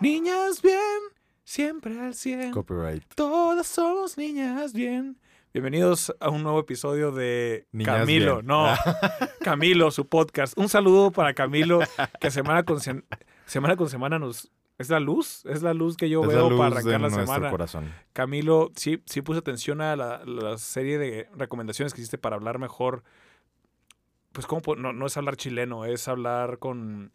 Niñas bien, siempre al 100. Copyright. Todas somos niñas bien. Bienvenidos a un nuevo episodio de Niñas Camilo. bien. No, Camilo, su podcast. Un saludo para Camilo, que semana con, sem- semana, con semana nos... Es la luz, es la luz que yo Es veo para arrancar la semana. corazón. Camilo, sí, sí puse atención a la, la serie de recomendaciones que hiciste para hablar mejor. Pues, ¿cómo? No, no es hablar chileno, es hablar con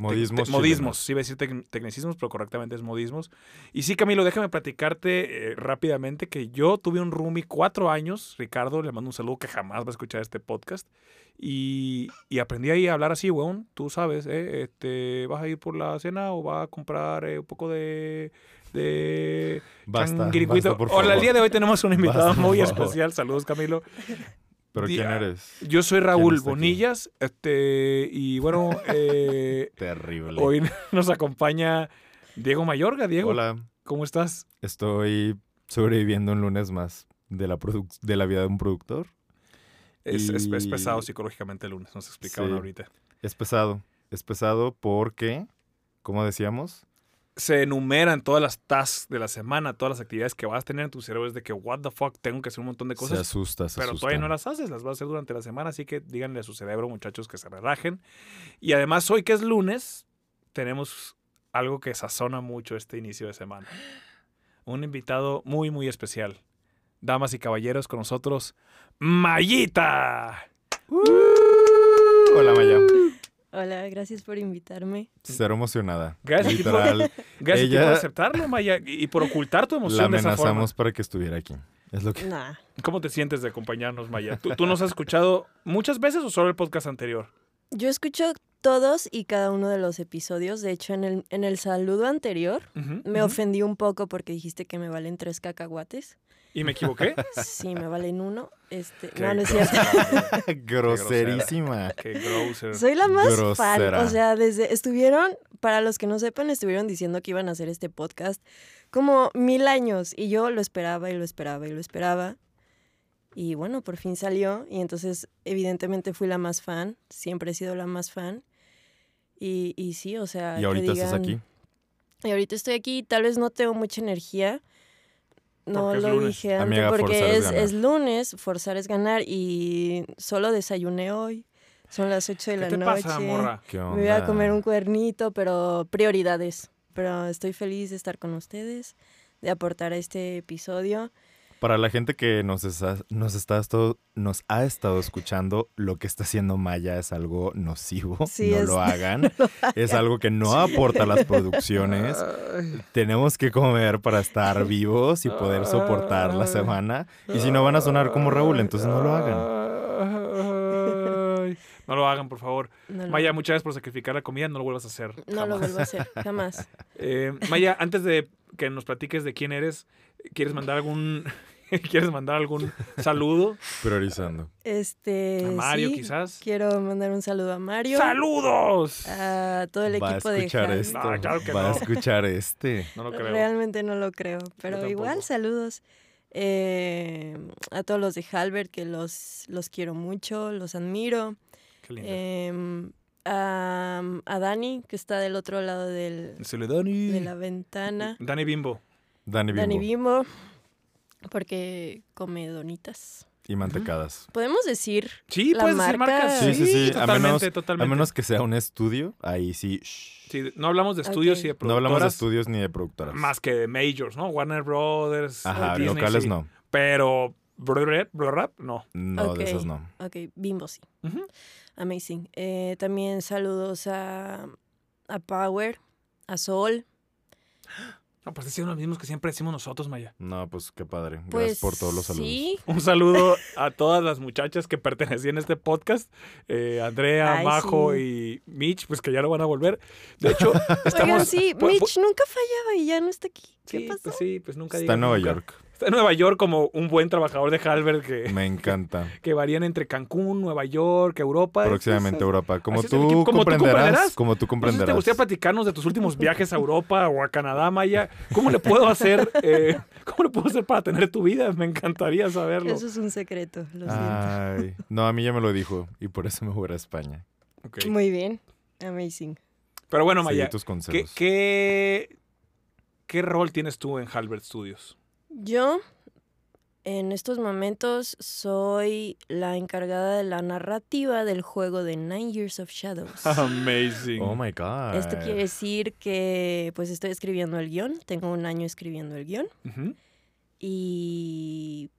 Modismos. Te- modismos, iba a decir tec- tecnicismos, pero correctamente es modismos. Y sí, Camilo, déjame platicarte eh, rápidamente que yo tuve un roomie cuatro años, Ricardo, le mando un saludo que jamás va a escuchar este podcast. Y, y aprendí ahí a hablar así, weón, tú sabes, ¿eh? Este, ¿Vas a ir por la cena o vas a comprar eh, un poco de... de Basta, por Hola, el favor. día de hoy tenemos un invitado Basta, muy favor. especial. Saludos, Camilo. ¿Pero quién Día- eres? Yo soy Raúl aquí? Bonillas, este, y bueno, eh, Terrible. Hoy nos acompaña Diego Mayorga. Diego, Hola. ¿cómo estás? Estoy sobreviviendo un lunes más de la, de la vida de un productor. Es, es- pesado psicológicamente el lunes, nos explicaban Sí. ahorita. Es pesado. Es pesado porque, como decíamos, Se enumeran todas las tasks de la semana, todas las actividades que vas a tener en tu cerebro. Es de que, what the fuck, tengo que hacer un montón de se cosas. asusta, se Pero asusta. todavía no las haces, las vas a hacer durante la semana. Así que díganle a su cerebro, muchachos, que se relajen. Y además, hoy que es lunes, tenemos algo que sazona mucho este inicio de semana. Un invitado muy, muy especial. Damas y caballeros, con nosotros, Mayita. Hola, Maya. Hola, gracias por invitarme. Cero emocionada. Gracias, Literal. Ella- por aceptarlo, Maya, y por ocultar tu la emoción de esa forma. amenazamos para que estuviera aquí. Es lo que... Nah, ¿Cómo te sientes de acompañarnos, Maya? ¿Tú, tú nos has escuchado muchas veces o solo el podcast anterior? yo escucho todos y cada uno de los episodios. De hecho, en el, en el saludo anterior me ofendí un poco porque dijiste que me valen tres cacahuates. ¿Y me equivoqué? Sí, me valen uno. Este, Qué no, no es cierto. Groserísima. Qué. Soy la más fan. O sea, desde estuvieron, para los que no sepan, estuvieron diciendo que iban a hacer este podcast como mil años y yo lo esperaba y lo esperaba y lo esperaba. Y bueno, por fin salió y entonces evidentemente fui la más fan, siempre he sido la más fan. Y, y sí, o sea... Y que ahorita estás aquí. Y ahorita estoy aquí, tal vez no tengo mucha energía. No lo lunes. dije antes Amiga, forzar porque es es, lunes, forzar es ganar y solo desayuné hoy. Son las 8 de ¿Qué la te noche. pasa, morra? ¿Qué Me voy a comer un cuernito, pero prioridades. Pero estoy feliz de estar con ustedes, de aportar a este episodio. Para la gente que nos, está, nos, está nos ha estado escuchando, lo que está haciendo Maya es algo nocivo. Sí, no es- lo hagan. Es algo que no aporta a las producciones. Tenemos que comer para estar vivos y poder soportar la semana. Y si no van a sonar como Raúl, entonces no lo hagan. No lo hagan, por favor. No lo, Maya, muchas gracias por sacrificar la comida. No lo vuelvas a hacer. no lo vuelvo a hacer, jamás. Eh, Maya, antes de que nos platiques de quién eres, ¿quieres mandar algún, ¿quieres mandar algún saludo? Priorizando. Este, A Mario, sí, quizás. Quiero mandar un saludo a Mario. ¡Saludos! A todo el Va a equipo de escuchar Javi. esto. No, claro que Va a no. escuchar este. No lo creo. Realmente no lo creo, pero igual saludos eh, a todos los de Halbert que los, los quiero mucho, los admiro. Qué lindo. Em, a, a Dani, que está del otro lado del, Dani. de la ventana. Dani Bimbo. Dani Bimbo. Dani Bimbo, porque come donitas. Y mantecadas. ¿Podemos decir Sí, La puedes decir marca- marcas. Sí, sí, sí. A Totalmente, menos- totalmente. A menos que sea un estudio, ahí sí. shh. Sí, no hablamos de estudios Ok. y de No hablamos de estudios ni de productoras. Más que de majors, ¿no? Warner Brothers. Ajá, Disney, locales sí. no. Pero, Brother Rap, no. No, Ok. de esos no. Ok, Bimbo sí. Ujú. Amazing. Eh, también saludos a, a Power, a Sol. No, pues decían los mismos que siempre decimos nosotros, Maya. No, pues qué padre. Gracias Pues por todos los saludos. Sí, Un saludo a todas las muchachas que pertenecían a este podcast. Eh, Andrea, Ay, Majo sí. y Mitch, pues que ya no van a volver. De hecho, estamos... Oigan, sí, pu- pu- Mitch nunca fallaba y ya no está aquí. ¿Qué sí, pasó? pues sí, pues nunca Está en Nueva nunca. York. Está en Nueva York como un buen trabajador de Halbert que, Me encanta. que varían entre Cancún, Nueva York, Europa. Próximamente Europa. Como tú, equipo. Como tú comprenderás. Como tú No sé si comprenderás. te gustaría platicarnos de tus últimos viajes a Europa o a Canadá, Maya. ¿Cómo le puedo hacer, eh, cómo le puedo hacer para tener tu vida? Me encantaría saberlo. Eso es un secreto, lo siento. Ay, no, a mí ya me lo dijo y por eso me voy a España. Muy bien, amazing. Pero bueno, Maya, tus ¿qué, qué, qué rol tienes tú en Halbert Studios? Yo, en estos momentos, soy la encargada de la narrativa del juego de Nine Years of Shadows. Amazing. Oh my God. Esto quiere decir que pues estoy escribiendo el guion, tengo un año escribiendo el guion y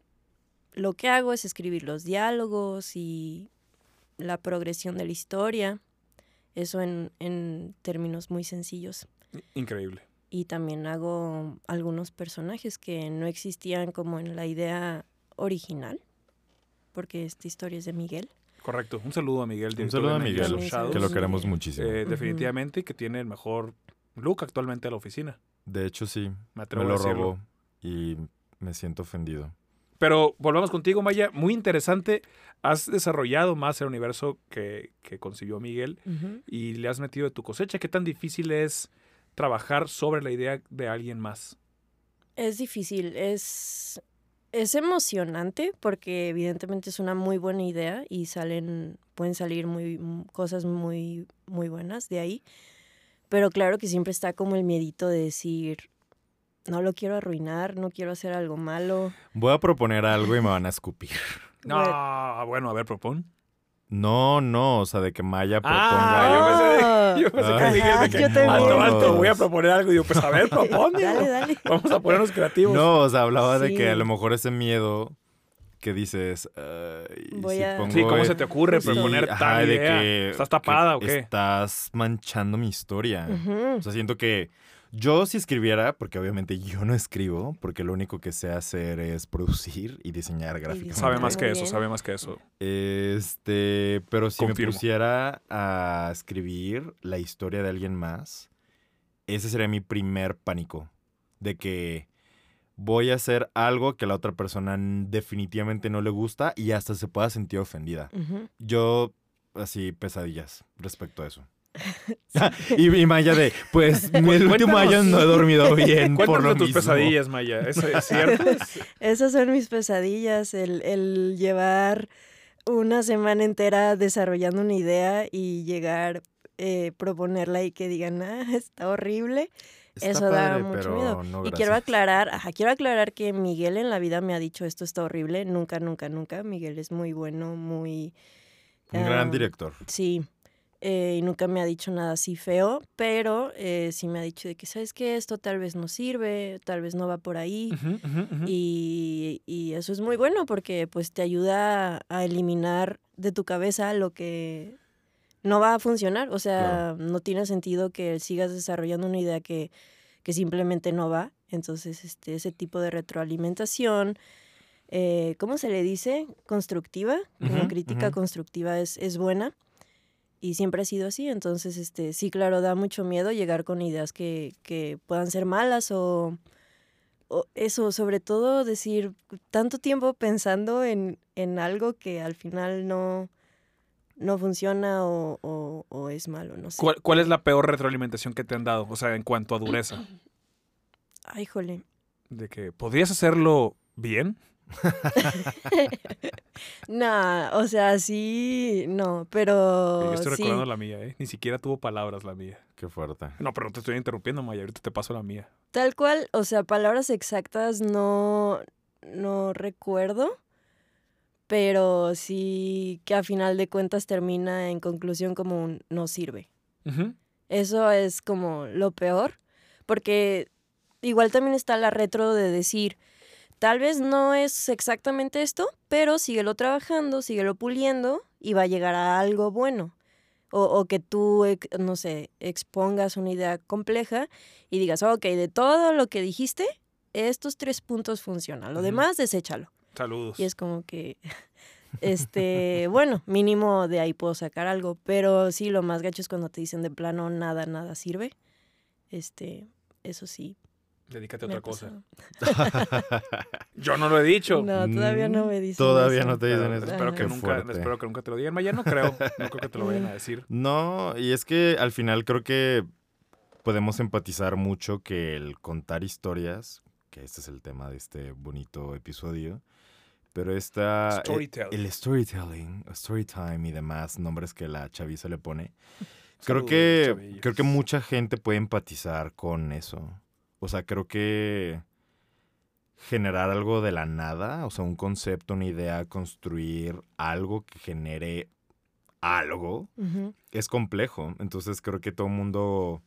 lo que hago es escribir los diálogos y la progresión de la historia, eso en, en términos muy sencillos. Increíble. Y también hago algunos personajes que no existían como en la idea original, porque esta historia es de Miguel. Correcto. Un saludo a Miguel. Un saludo a Miguel, Shadows. que lo queremos muchísimo. Eh, definitivamente que tiene el mejor look actualmente a la oficina. de hecho, sí. Me Me atrevo a lo decirlo. robó y me siento ofendido. Pero volvamos contigo, Maya. Muy interesante. Has desarrollado más el universo que, que concibió Miguel y le has metido de tu cosecha. ¿Qué tan difícil es trabajar sobre la idea de alguien más? Es difícil, es, es emocionante porque evidentemente es una muy buena idea y salen, pueden salir muy, cosas muy, muy buenas de ahí. Pero claro que siempre está como el miedito de decir, no lo quiero arruinar, no quiero hacer algo malo. Voy a proponer algo y me van a escupir. No, Bueno. bueno, a ver, propón. No, no, o sea, de que Maya Ah, proponga. yo pensé, de- yo pensé que Ah. Miguel de que, también. alto, alto, voy a proponer algo. Y yo, pues a ver, propón. digo. Dale, dale. Vamos a ponernos creativos. No, o sea, hablaba de que a lo mejor ese miedo que dices. "Ay, ¿y Voy si a- pongo Sí, ¿cómo e- se te ocurre Sí, proponer ajá, tal de idea? que- ¿Estás que tapada o qué? Estás manchando mi historia. O sea, siento que yo si escribiera, porque obviamente yo no escribo, porque lo único que sé hacer es producir y diseñar gráficamente. Sabe más que eso, sabe más que eso. Este, pero si Confirmo. me pusiera a escribir la historia de alguien más, ese sería mi primer pánico. De que voy a hacer algo que a la otra persona definitivamente no le gusta y hasta se pueda sentir ofendida. Yo, así, pesadillas respecto a eso. y, y Maya de, pues, el último año no he dormido bien por lo tus mismo. pesadillas, Maya. ¿Eso es cierto? Esas son mis pesadillas, el, el llevar una semana entera desarrollando una idea y llegar, eh, proponerla y que digan, ah, está horrible. Está Eso da mucho pero miedo. no, y quiero aclarar, ajá, quiero aclarar que Miguel en la vida me ha dicho esto está horrible. Nunca, nunca, nunca. Miguel es muy bueno, muy... Un gran ah, director. Sí, eh, y nunca me ha dicho nada así feo, pero eh, sí me ha dicho de que, ¿sabes qué? Esto tal vez no sirve, tal vez no va por ahí. Ujú, ujú, ujú. Y, y eso es muy bueno porque pues te ayuda a eliminar de tu cabeza lo que no va a funcionar. O sea, no tiene sentido que sigas desarrollando una idea que, que simplemente no va. Entonces, este, ese tipo de retroalimentación, eh, ¿cómo se le dice? Constructiva, como crítica constructiva es, es buena. Y siempre ha sido así. Entonces, este, sí, claro, da mucho miedo llegar con ideas que, que puedan ser malas o, o eso, sobre todo decir tanto tiempo pensando en, en algo que al final no, no funciona o, o- o es malo, no sé. ¿Cuál, cuál es la peor retroalimentación que te han dado? O sea, en cuanto a dureza. Ay, jole. De que podrías hacerlo bien. No, o sea, sí, no, pero Yo estoy sí. recordando la mía, ¿eh? Ni siquiera tuvo palabras la mía. Qué fuerte. No, pero no te estoy interrumpiendo, Maya. Ahorita te paso la mía. Tal cual, o sea, palabras exactas no, no recuerdo, pero sí que a final de cuentas termina en conclusión como un no sirve. Eso es como lo peor, porque igual también está la retro de decir, tal vez no es exactamente esto, pero síguelo trabajando, síguelo puliendo y va a llegar a algo bueno. O, o que tú, no sé, expongas una idea compleja y digas, ok, de todo lo que dijiste, estos tres puntos funcionan, lo demás, deséchalo. Saludos. Y es como que, este, bueno, mínimo de ahí puedo sacar algo, pero sí, lo más gacho es cuando te dicen de plano nada, nada sirve. Este, eso sí. Dedícate a otra cosa. Yo no lo he dicho. No, todavía no me dicen Todavía eso. no te dicen eso. espero, que Qué nunca, fuerte. espero que nunca te lo digan. Maya, no creo. No creo que te lo vayan a decir. No, y es que al final creo que podemos empatizar mucho que el contar historias, que este es el tema de este bonito episodio, pero esta... Storytelling. El storytelling, story time y demás nombres que la chaviza le pone, Creo Saludos, que, chavillos. creo que mucha gente puede empatizar con eso. O sea, creo que generar algo de la nada, o sea, un concepto, una idea, construir algo que genere algo, es complejo. Entonces creo que todo el mundo,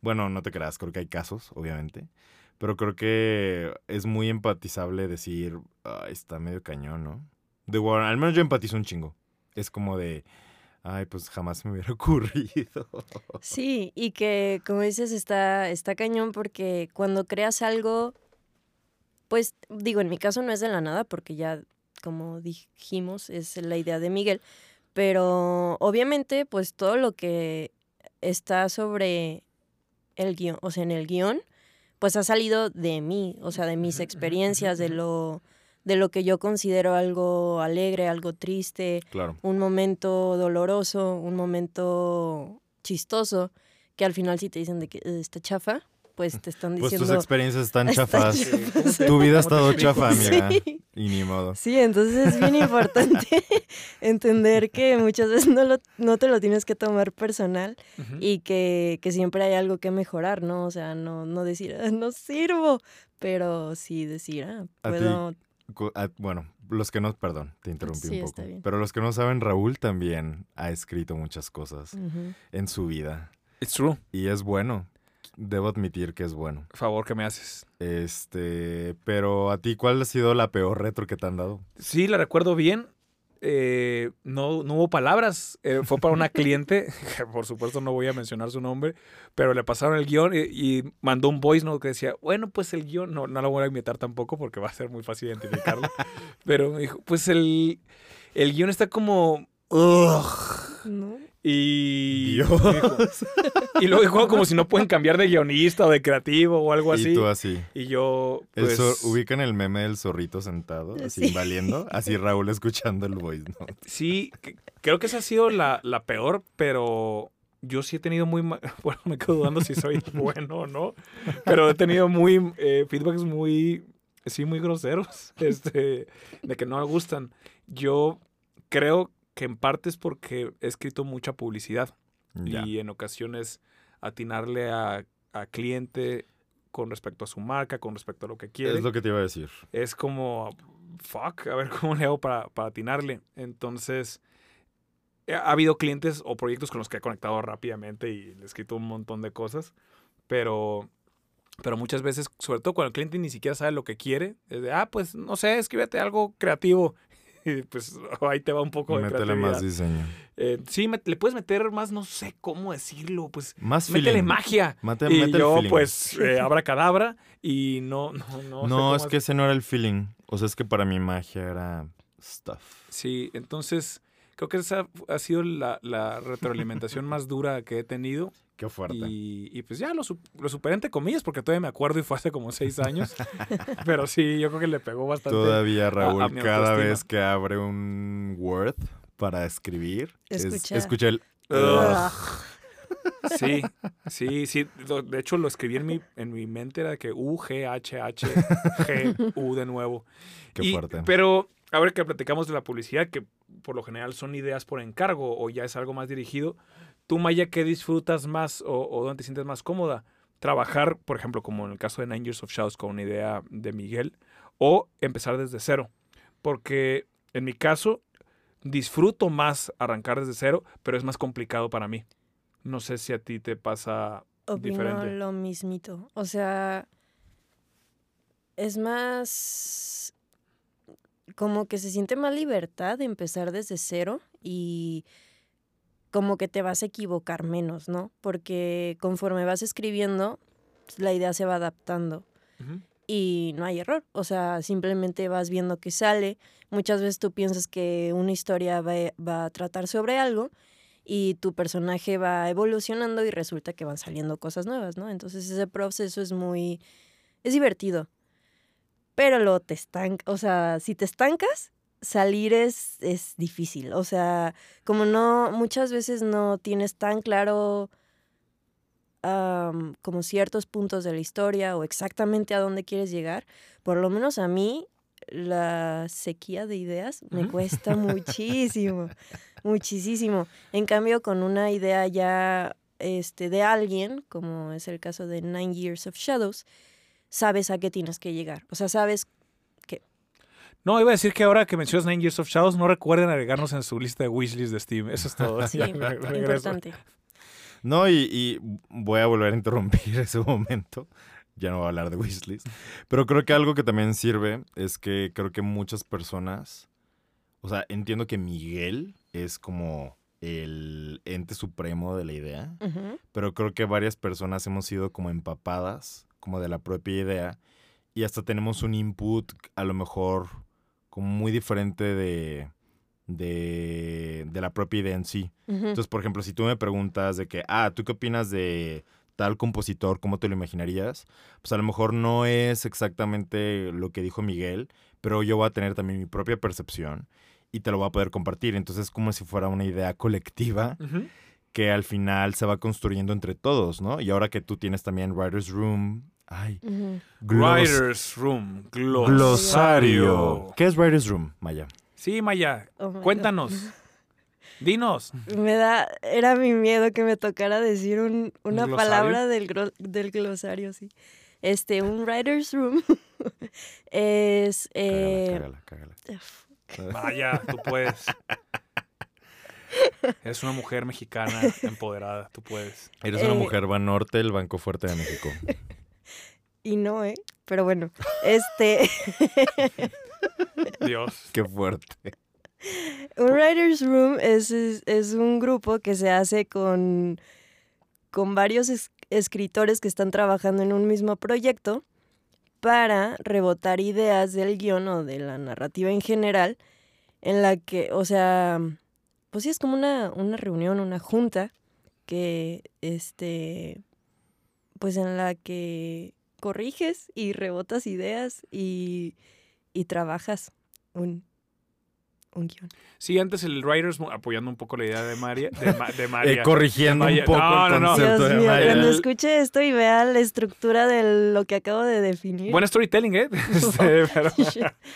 bueno, no te creas, creo que hay casos, obviamente, pero creo que es muy empatizable decir, "Ay, está medio cañón, ¿no? De igual, al menos yo empatizo un chingo. Es como de, ay, pues jamás me hubiera ocurrido. Sí, y que como dices está, está cañón porque cuando creas algo, pues digo, en mi caso no es de la nada porque ya, como dijimos, es la idea de Miguel, pero obviamente pues todo lo que está sobre el guion, o sea, en el guion, pues ha salido de mí, o sea, de mis experiencias, de lo, de lo que yo considero algo alegre, algo triste, claro. un momento doloroso, un momento chistoso, que al final si te dicen de que "Eh, está chafa, pues te están Pues diciendo... tus experiencias están Está chafas. Sí, ¿cómo te- Tu vida ha estado chafa, amiga. Sí. Y ni modo. Sí, entonces es bien importante entender que muchas veces no, lo- no te lo tienes que tomar personal y que, que siempre hay algo que mejorar, ¿no? O sea, no, no decir, "Ah, no sirvo, pero sí decir, ah, puedo... Ah, Bueno, los que no, perdón, te interrumpí Sí, un está poco. bien. Pero los que no saben, Raúl también ha escrito muchas cosas en su vida. It's true. Y es bueno. Debo admitir que es bueno. Favor que me haces. Este, pero a ti, ¿cuál ha sido la peor retro que te han dado? Sí, la recuerdo bien. Eh, no, no hubo palabras. Eh, fue para una cliente, por supuesto no voy a mencionar su nombre, pero le pasaron el guion y, y mandó un voice note que decía, bueno, pues el guion, no, no lo voy a imitar tampoco porque va a ser muy fácil identificarlo, pero me dijo, pues el, el guion está como... "Ugh". ¿No? Y, Dios. y luego dijo como si no pueden cambiar de guionista o de creativo o algo así. Y tú así. Y yo, El pues... zor- ¿Ubican el meme del zorrito sentado, así Sí. valiendo? Así Raúl escuchando el voice note. Sí, creo que esa ha sido la, la peor, pero yo sí he tenido muy... ma- Bueno, me quedo dudando si soy bueno o no, pero he tenido muy... eh, feedbacks muy... Sí, muy groseros, este, de que no me gustan. Yo creo que en parte es porque he escrito mucha publicidad y en ocasiones atinarle a, a cliente con respecto a su marca, con respecto a lo que quiere Es lo que te iba a decir. es como, fuck, a ver cómo le hago para, para atinarle. Entonces, ha habido clientes o proyectos con los que he conectado rápidamente y le he escrito un montón de cosas, pero, pero muchas veces, sobre todo cuando el cliente ni siquiera sabe lo que quiere, es de, ah, pues no sé, escríbete algo creativo. Y pues ahí te va un poco de Métele creatividad. más diseño. Eh, sí, me- le puedes meter más, no sé cómo decirlo, pues Más métele feeling. magia. Mate- y métele yo, pues, eh, abracadabra y no, no, no. No, es hacer- que ese no era el feeling. O sea, es que para mí magia era stuff. Sí, entonces creo que esa ha sido la, la retroalimentación más dura que he tenido. Qué fuerte. Y, y pues ya lo, lo superé entre comillas porque todavía me acuerdo y fue hace como seis años. Pero sí, yo creo que le pegó bastante. Todavía Raúl, a cada vez que abre un Word para escribir, es- Escucha. escucha el... Ugh. Sí, sí, sí. De hecho, lo escribí en mi, en mi mente, era que U, G, H, H, G, U de nuevo. Qué Y- fuerte. Pero ahora que platicamos de la publicidad, que por lo general son ideas por encargo o ya es algo más dirigido, tú, Maya, ¿qué disfrutas más o, o dónde te sientes más cómoda? Trabajar, por ejemplo, como en el caso de Nine Years of Shouts con una idea de Miguel, o empezar desde cero. Porque en mi caso, disfruto más arrancar desde cero, pero es más complicado para mí. No sé si a ti te pasa Opino diferente. lo mismito. O sea, es más como que se siente más libertad de empezar desde cero y como que te vas a equivocar menos, ¿no? Porque conforme vas escribiendo, la idea se va adaptando y no hay error. O sea, simplemente vas viendo que sale. Muchas veces tú piensas que una historia va, va a tratar sobre algo y tu personaje va evolucionando y resulta que van saliendo cosas nuevas, ¿no? Entonces ese proceso es muy... es divertido. Pero luego te estancas, o sea, si te estancas, salir es, es difícil. O sea, como no, muchas veces no tienes tan claro como ciertos puntos de la historia o exactamente a dónde quieres llegar, por lo menos a mí la sequía de ideas me cuesta muchísimo, muchísimo. En cambio, con una idea ya este, de alguien, como es el caso de Nine Years of Shadows, sabes a qué tienes que llegar. O sea, sabes No, iba a decir que ahora que mencionas Nine Years of Shadows, no recuerden agregarnos en su lista de wishlist de Steam. Eso es todo. Sí, importante. No, y, y voy a volver a interrumpir ese momento. Ya no voy a hablar de wishlist. Pero creo que algo que también sirve es que creo que muchas personas. O sea, entiendo que Miguel es como el ente supremo de la idea. Pero creo que varias personas hemos sido como empapadas, como de la propia idea. Y hasta tenemos un input a lo mejor como muy diferente de, de, de la propia idea en sí. Entonces, por ejemplo, si tú me preguntas de que, ah, ¿tú qué opinas de tal compositor? ¿Cómo te lo imaginarías? Pues a lo mejor no es exactamente lo que dijo Miguel, pero yo voy a tener también mi propia percepción y te lo voy a poder compartir. Entonces es como si fuera una idea colectiva que al final se va construyendo entre todos, ¿no? Y ahora que tú tienes también Writer's Room, ay, glos- Writer's Room. Glosario. glosario. ¿Qué es Writer's Room, Maya? Sí, Maya. Oh God. Cuéntanos. Dinos. Me da, era mi miedo que me tocara decir un- una palabra del, del glosario, sí. Este, un writer's room es... eh, Cágala, cágala, cágala. Maya, tú puedes. Eres una mujer mexicana empoderada. Tú puedes. Eres una Eh, mujer Banorte, el Banco Fuerte de México. Y no, ¿eh? Pero bueno, este... Dios. Qué fuerte. Un writer's room es, es, es un grupo que se hace con, con varios es- escritores que están trabajando en un mismo proyecto para rebotar ideas del guion o de la narrativa en general, en la que, o sea, pues sí es como una, una reunión, una junta que, este, pues en la que corriges y rebotas ideas y, y trabajas un, un guion. Sí, antes el Writers, apoyando un poco la idea de María. De, Ma- de María. Eh, corrigiendo un poco No, el no, no. concepto Dios de mío, cuando escuche esto y vea la estructura de lo que acabo de definir. Buen storytelling, ¿eh? Este, pero-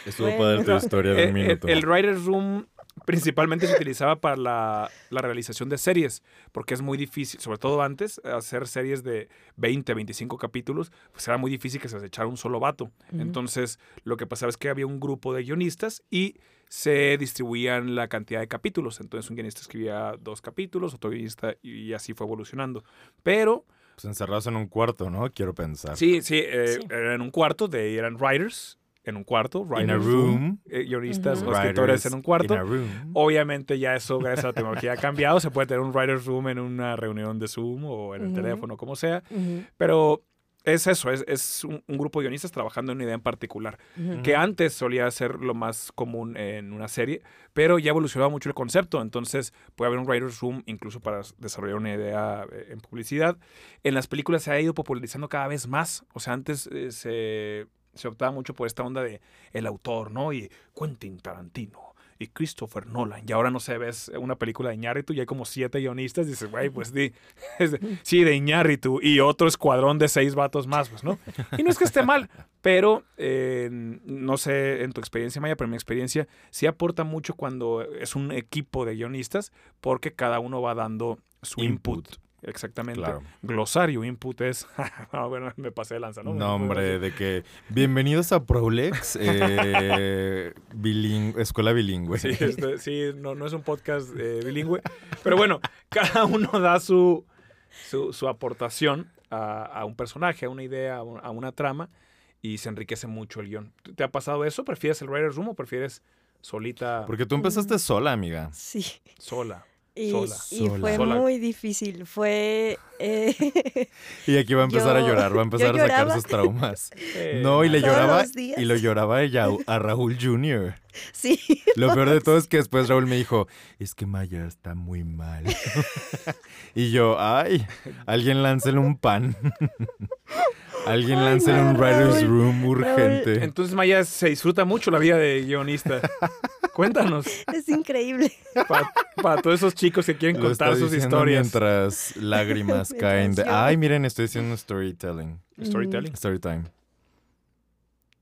Estuvo Bueno. padre tu historia de Eh, un eh, minuto. El, Writer's Room principalmente se utilizaba para la, la realización de series, porque es muy difícil, sobre todo antes, hacer series de 20, 25 capítulos, pues era muy difícil que se les echara un solo vato. Entonces, lo que pasaba es que había un grupo de guionistas y se distribuían la cantidad de capítulos. Entonces, un guionista escribía dos capítulos, otro guionista, y así fue evolucionando. Pero, Pues encerrados en un cuarto, ¿no? Quiero pensar. sí, sí, eh, Sí. eran en un cuarto, de eran writers en un cuarto, In a writers room. eh, guionistas Ujú. o escritores en un cuarto. In a room. Obviamente ya eso, gracias a la tecnología, ha cambiado. Se puede tener un writer's room en una reunión de Zoom o en el Ujú. teléfono, como sea. Ujú, Pero es eso, es, es un, un grupo de guionistas trabajando en una idea en particular. ujú. Que antes solía ser lo más común en una serie, pero ya evolucionaba mucho el concepto. Entonces puede haber un writer's room incluso para desarrollar una idea eh, en publicidad. En las películas se ha ido popularizando cada vez más. O sea, antes eh, se, se optaba mucho por esta onda de el autor, ¿no? Y Quentin Tarantino y Christopher Nolan. Y ahora no sé, ves una película de Iñárritu y hay como siete guionistas. Y dices, güey, pues di, de- sí, de Iñárritu y otro escuadrón de seis vatos más, pues, ¿no? Y no es que esté mal, pero eh, no sé en tu experiencia, Maya, pero en mi experiencia sí aporta mucho cuando es un equipo de guionistas porque cada uno va dando su input. Input. Exactamente. Claro. Glosario, input es. no, bueno, me pasé de lanza, ¿no? No, hombre, de que bienvenidos a Prolex, eh, escuela bilingüe. Sí, este, sí no, no es un podcast eh, bilingüe. Pero bueno, cada uno da su, su, su aportación a, a un personaje, a una idea, a, un- a una trama y se enriquece mucho el guion. ¿Te ha pasado eso? ¿Prefieres el writer's room o prefieres solita, Porque tú empezaste sola, amiga. Sí. sola? Y, Sola. y Sola. fue Sola. muy difícil. Fue. eh, Y aquí va a empezar a llorar, va a empezar a sacar sus traumas. Eh, No, y le lloraba y lo lloraba ella a Raúl Jr. sí. Lo peor de todo es que después Raúl me dijo, es que Maya está muy mal. y yo, ay, alguien láncele un pan. alguien Ay, láncele un writer's room urgente. Entonces Maya se disfruta mucho la vida de guionista. Cuéntanos, Es increíble. para todos esos chicos que quieren Lo contar sus historias. Mientras lágrimas caen de, ay, miren, estoy haciendo storytelling. Storytelling. Story time.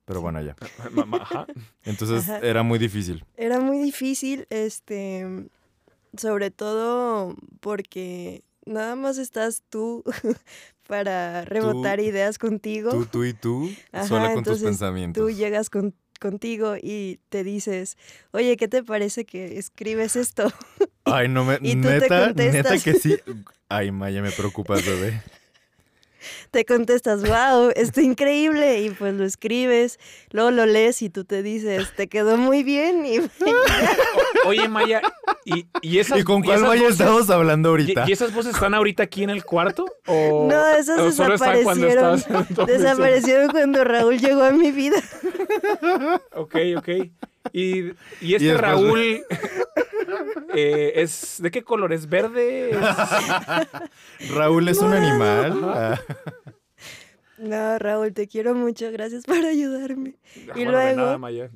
Pero bueno, ya. Ajá. Entonces Ajá. era muy difícil. Era muy difícil, este, sobre todo porque nada más estás tú para rebotar ideas contigo. Tú, tú y tú, Ajá, sola con tus pensamientos. Tú llegas con- contigo y te dices, oye, ¿qué te parece que escribes esto? Ay, no me. Y tú te neta, neta que sí. Ay, Maya, me preocupas, bebé. Te contestas, wow, está increíble, y pues lo escribes, luego lo lees y tú te dices, te quedó muy bien, y O- Oye, Maya, ¿y, y esas ¿Y con y cuál esas Maya voces- estamos hablando ¿Y, ahorita? y esas voces están ahorita aquí en el cuarto? ¿O, no, esas o están cuando desaparecieron, desaparecieron cuando Raúl llegó a mi vida. Ok, ok. Y, y este Raúl eh, es ¿de qué color? ¿Es verde? ¿Es- Raúl es un animal. Ah, No, Raúl, te quiero mucho, gracias por ayudarme. Ah, Y bueno, de luego- nada, Maya.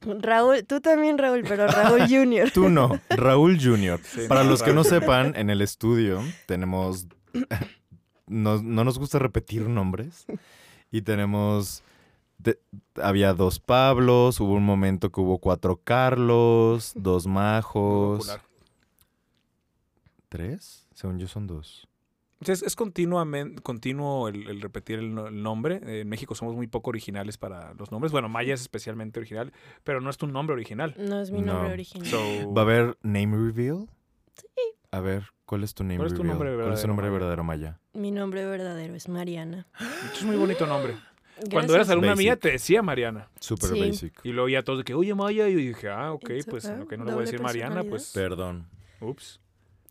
Raúl, tú también, Raúl, pero Raúl Jr. tú no, Raúl Jr. Sí, Para no, los que no sepan, en el estudio tenemos. No, no nos gusta repetir nombres. Y tenemos. De- había dos Pablos, hubo un momento que hubo cuatro Carlos, dos Majos. ¿Tres? Según yo son dos. Es, es continuamente, continuo el, el repetir el, no- el nombre. En México somos muy poco originales para los nombres. Bueno, Maya es especialmente original, pero no es tu nombre original. No es mi nombre No. original. So, ¿Va a haber name reveal? Sí. A ver, ¿cuál es tu name ¿Cuál es tu nombre ¿Cuál es tu nombre verdadero, Maya? Mi nombre verdadero es Mariana. es muy bonito nombre. Cuando eras alumna Basic. mía te decía Mariana. Super Sí. basic. Y luego ya todos de que, oye Maya, y yo dije, ah, ok, It's pues okay. no le voy a decir Mariana, pues, Perdón. ups,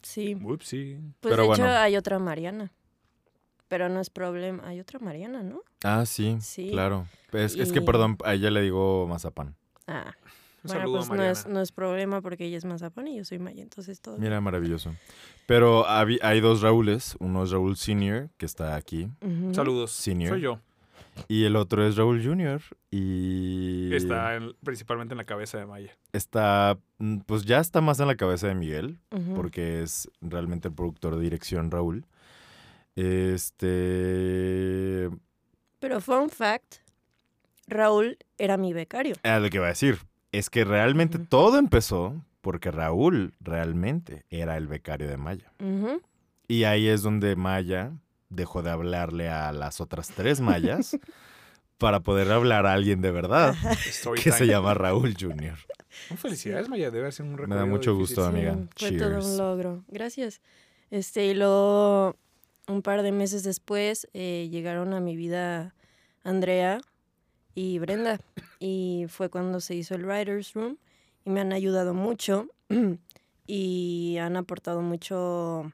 Sí, ups, sí. pues Pero de bueno. hecho hay otra Mariana. Pero no es problema, hay otra Mariana, ¿no? Ah, sí, Sí. claro. Es, es que, perdón, a ella le digo mazapán. Ah, Un bueno, saludo pues no es, no es problema porque ella es mazapán y yo soy Maya, entonces todo. Mira, maravilloso. Pero habi- hay dos Raúles. Uno es Raúl Senior, que está aquí. Saludos. Senior. Soy yo. Y el otro es Raúl Junior. Y Está en- principalmente en la cabeza de Maya. está, mm, pues ya está más en la cabeza de Miguel, porque es realmente el productor de dirección Raúl. Este... Pero fun fact, Raúl era mi becario. Ah, lo que iba a decir. Es que realmente todo empezó porque Raúl realmente era el becario de Maya. Y ahí es donde Maya dejó de hablarle a las otras tres Mayas para poder hablar a alguien de verdad, Story que se llama Raúl Jr. Felicidades, Maya. Debe ser un Me recorrido da mucho difícil. gusto, amiga. fue todo un logro. Gracias. Este, y luego, un par de meses después, eh, llegaron a mi vida Andrea y Brenda. Y fue cuando se hizo el Writer's Room. Y me han ayudado mucho. y han aportado mucho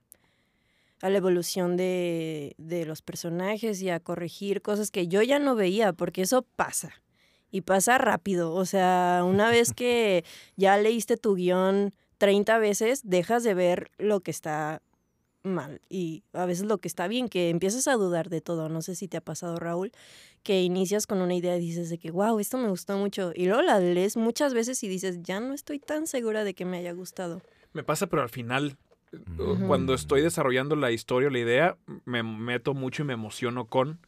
a la evolución de, de los personajes y a corregir cosas que yo ya no veía, porque eso pasa. Y pasa rápido. O sea, una vez que ya leíste tu guion 30 veces, dejas de ver lo que está mal y a veces lo que está bien, que empiezas a dudar de todo. No sé si te ha pasado, Raúl, que inicias con una idea y dices de que, wow, esto me gustó mucho. Y luego la lees muchas veces y dices, ya no estoy tan segura de que me haya gustado. Me pasa, pero al final, cuando estoy desarrollando la historia o la idea, me meto mucho y me emociono con.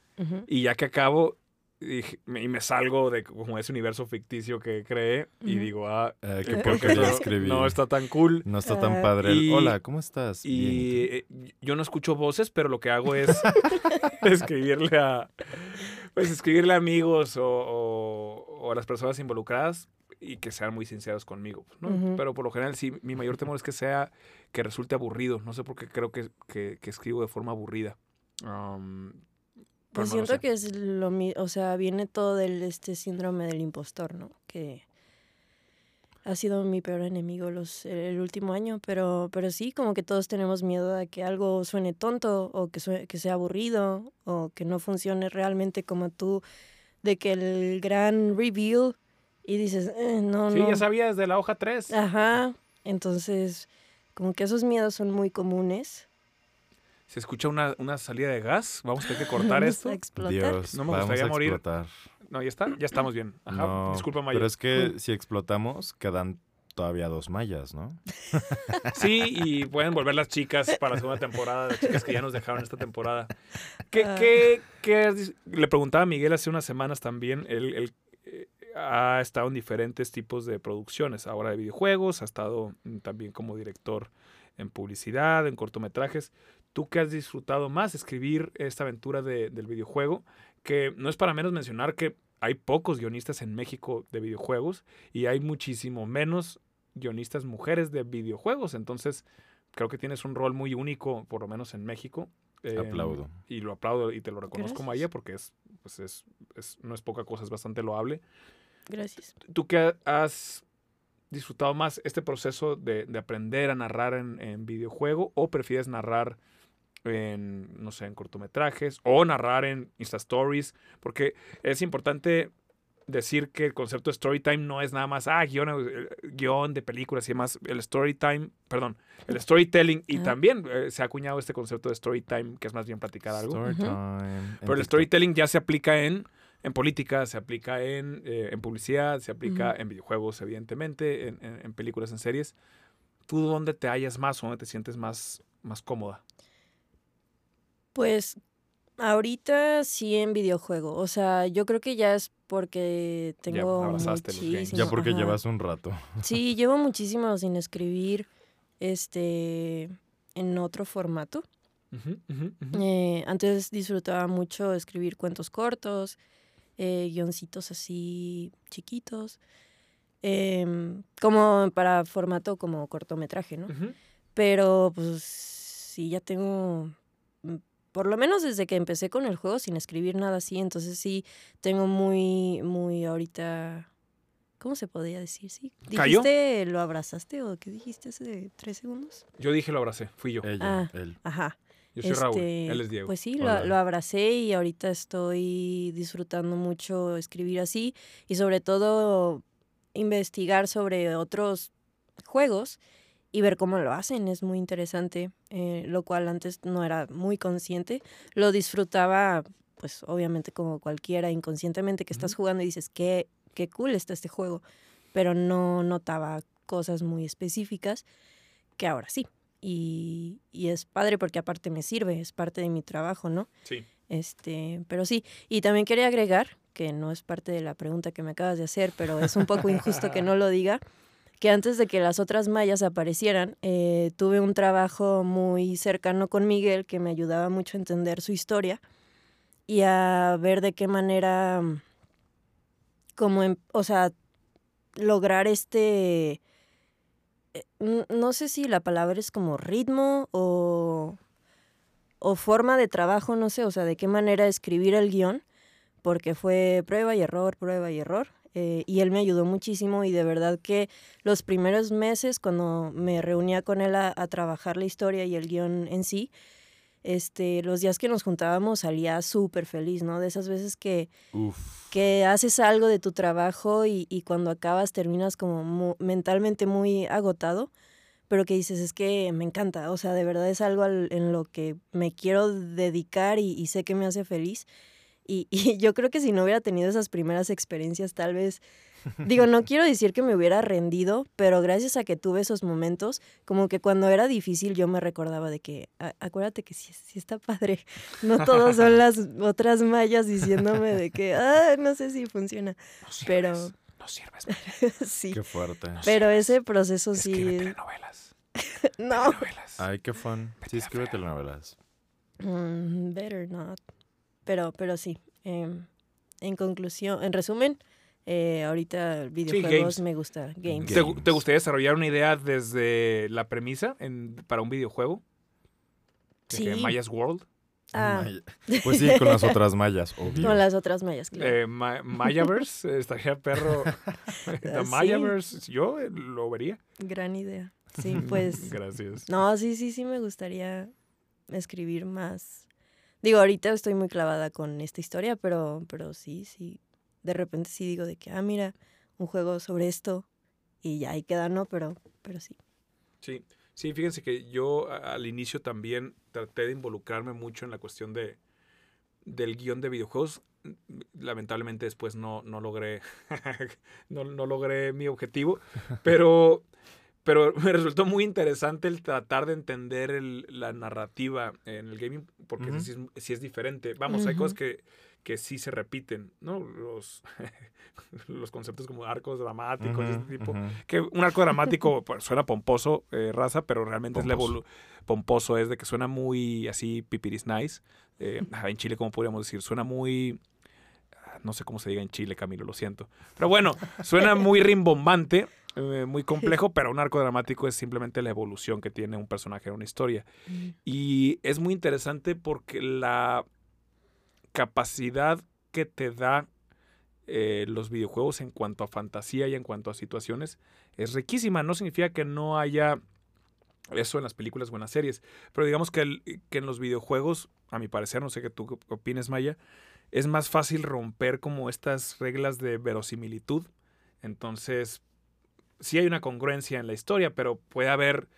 Y ya que acabo y me, y me salgo de como ese universo ficticio que creé y digo, ah, qué eh, porquería no- escribí. No está tan cool. No está tan Ah, padre. el, y- Hola, ¿cómo estás? Y eh, yo no escucho voces, pero lo que hago es escribirle a pues escribirle a amigos o, o- o a las personas involucradas y que sean muy sinceros conmigo. Pero por lo general sí, mi mayor temor es que sea que resulte aburrido. No sé por qué creo que, que- que escribo de forma aburrida. Um, pero Pues no siento que es lo mismo, o sea, viene todo del este síndrome del impostor, ¿no? Que ha sido mi peor enemigo los, el último año, pero, pero sí, como que todos tenemos miedo a que algo suene tonto o que, sue- que sea aburrido o que no funcione realmente como tú, de que el gran reveal y dices, "Eh, no, Sí, no. ya sabía desde la hoja 3. Ajá, entonces, como que esos miedos son muy comunes. Se escucha una, una salida de gas. Vamos a tener que cortar Vamos esto. a explotar. Dios, No me vamos gustaría a morir. explotar. No, ya está. Ya estamos bien. Ajá. No, Disculpa, Maya. Pero es que si explotamos, quedan todavía dos mallas, ¿no? Sí, y pueden volver las chicas para la segunda temporada, las chicas que ya nos dejaron esta temporada. ¿Qué, Ah. qué- qué le preguntaba a Miguel hace unas semanas también, él, él- eh, ha estado en diferentes tipos de producciones, ahora de videojuegos, ha estado mm, también como director en publicidad, en cortometrajes. ¿Tú qué has disfrutado más escribir esta aventura de- del videojuego? Que no es para menos mencionar que hay pocos guionistas en México de videojuegos y hay muchísimo menos guionistas mujeres de videojuegos. Entonces, creo que tienes un rol muy único, por lo menos en México. Eh, Aplaudo. Y lo aplaudo y te lo reconozco, Gracias. Maya, porque es, pues es, es- no es poca cosa, es bastante loable. Gracias. ¿Tú qué has disfrutado más este proceso de, de aprender a narrar en, en videojuego o prefieres narrar en, no sé, en cortometrajes o narrar en Insta Stories? Porque es importante decir que el concepto de storytime no es nada más, ah, guion, eh, guion de películas y demás. El storytime, perdón, el storytelling y Ah. también eh, se ha acuñado este concepto de storytime, que es más bien platicar algo. Story time Pero el storytelling ya se aplica en, en política, se aplica en, eh, en publicidad, se aplica en videojuegos, evidentemente, en, en- en películas, en series. ¿Tú dónde te hallas más o dónde te sientes más, más cómoda? Pues ahorita sí en videojuego. O sea, yo creo que ya es porque tengo games. muchísimo. Ya porque ajá. llevas un rato. Sí, llevo muchísimo sin escribir este en otro formato. Eh, antes disfrutaba mucho escribir cuentos cortos, eh, guioncitos así chiquitos, em, como para formato como cortometraje, ¿no? Pero pues sí, ya tengo, mm, por lo menos desde que empecé con el juego sin escribir nada así, entonces sí tengo muy, muy ahorita, ¿cómo se podría decir? Sí. ¿Cayó? ¿Dijiste lo abrazaste o qué dijiste hace tres segundos? Yo dije lo abracé, fui yo. Ella, Ah. él. Ajá. Yo soy Raúl, Este, él es Diego. Pues sí, lo, lo abracé y ahorita estoy disfrutando mucho escribir así y sobre todo investigar sobre otros juegos y ver cómo lo hacen. Es muy interesante, eh, lo cual antes no era muy consciente. Lo disfrutaba, pues obviamente como cualquiera, inconscientemente que estás jugando y dices, qué, qué cool está este juego, pero no notaba cosas muy específicas que ahora sí. Y, y es padre porque aparte me sirve, es parte de mi trabajo, ¿no? Sí. Este, pero sí, y también quería agregar, que no es parte de la pregunta que me acabas de hacer, pero es un poco injusto que no lo diga, que antes de que las otras mayas aparecieran, eh, tuve un trabajo muy cercano con Miguel que me ayudaba mucho a entender su historia y a ver de qué manera, mm, como, em- o sea, lograr este, no sé si la palabra es como ritmo o, o forma de trabajo, no sé, o sea, de qué manera escribir el guion, porque fue prueba y error, prueba y error. eh, y él me ayudó muchísimo y de verdad que los primeros meses cuando me reunía con él a, a trabajar la historia y el guion en sí, este, los días que nos juntábamos salía súper feliz, ¿no? De esas veces que, Uf. que haces algo de tu trabajo y, y cuando acabas terminas como mu- mentalmente muy agotado, pero que dices, es que me encanta, o sea, de verdad es algo al- en lo que me quiero dedicar y, y sé que me hace feliz. Y, y yo creo que si no hubiera tenido esas primeras experiencias, tal vez, digo, no quiero decir que me hubiera rendido, pero gracias a que tuve esos momentos, como que cuando era difícil yo me recordaba de que, "A- acuérdate que sí, sí está padre, no todos son las otras mayas diciéndome de que, ah, no sé si funciona, No sirves, pero No sirves. Sí. Qué fuerte. Pero ese proceso Escribe sí, telenovelas. no, telenovelas. Ay, qué fun. Sí, escribe telenovelas. Mm, better not. Pero, pero sí. em, en conclusión, en resumen, eh, ahorita videojuegos games. me gusta. Games. ¿Te, te gustaría desarrollar una idea desde la premisa en- para un videojuego? Sí. Maya's World. Ah, Maya. Pues sí, con las otras mayas, obvio. con las otras mayas, claro. Eh, Ma- Mayaverse, eh, estaría perro. The Mayaverse, yo lo vería. Gran idea. Sí, pues. Gracias. no, sí, sí, sí me gustaría escribir más. Digo, ahorita estoy muy clavada con esta historia, pero, pero sí, sí. De repente sí digo de que, ah, mira, un juego sobre esto. Y ya ahí queda, ¿no? Pero, pero sí. Sí, sí, fíjense que yo al inicio también traté de involucrarme mucho en la cuestión de del guion de videojuegos. Lamentablemente después no, no logré no, no logré mi objetivo, pero pero me resultó muy interesante el tratar de entender el- la narrativa en el gaming, porque Ujú. sí, es, sí es diferente. Vamos, hay cosas que, que sí se repiten, ¿no? Los, los conceptos como arcos dramáticos Ujú, este tipo. Que un arco dramático pues, suena pomposo, eh, raza, pero realmente es la Pomposo. evolu- pomposo, es de que suena muy así pipiris nice. Eh, en Chile, ¿cómo podríamos decir? Suena muy. ah, No sé cómo se diga en Chile, Camilo, lo siento. Pero bueno, suena muy rimbombante, eh, muy complejo, pero un arco dramático es simplemente la evolución que tiene un personaje en una historia. Y es muy interesante porque la capacidad que te da eh, los videojuegos en cuanto a fantasía y en cuanto a situaciones es riquísima. No significa que no haya eso en las películas o en las series, pero digamos que, que en los videojuegos, a mi parecer, no sé qué tú opines, Maya, es más fácil romper como estas reglas de verosimilitud. Entonces, sí hay una congruencia en la historia, pero puede haber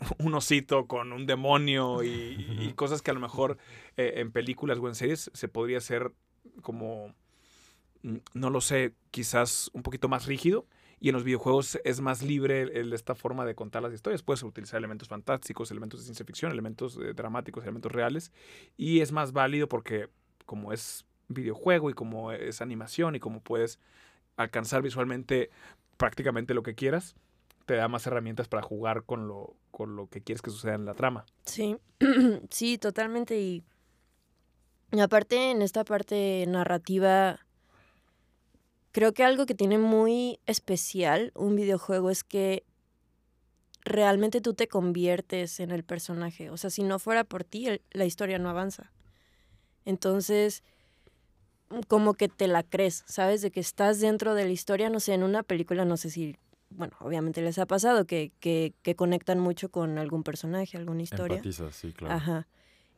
un osito con un demonio y, y cosas que a lo mejor eh, en películas o en series se podría hacer como, mm, no lo sé, quizás un poquito más rígido. Y en los videojuegos es más libre el- el- esta forma de contar las historias. Puedes utilizar elementos fantásticos, elementos de ciencia ficción, elementos eh, dramáticos, elementos reales. Y es más válido porque como es videojuego y como es animación y como puedes alcanzar visualmente prácticamente lo que quieras, te da más herramientas para jugar con lo, con lo que quieres que suceda en la trama. Sí, sí, totalmente. Y, aparte, en esta parte narrativa, creo que algo que tiene muy especial un videojuego es que realmente tú te conviertes en el personaje. O sea, si no fuera por ti, la historia no avanza. Entonces, como que te la crees, ¿sabes? De que estás dentro de la historia, no sé, en una película, no sé si, bueno, obviamente les ha pasado que, que, que conectan mucho con algún personaje, alguna historia. Empatizas, sí, claro. Ajá.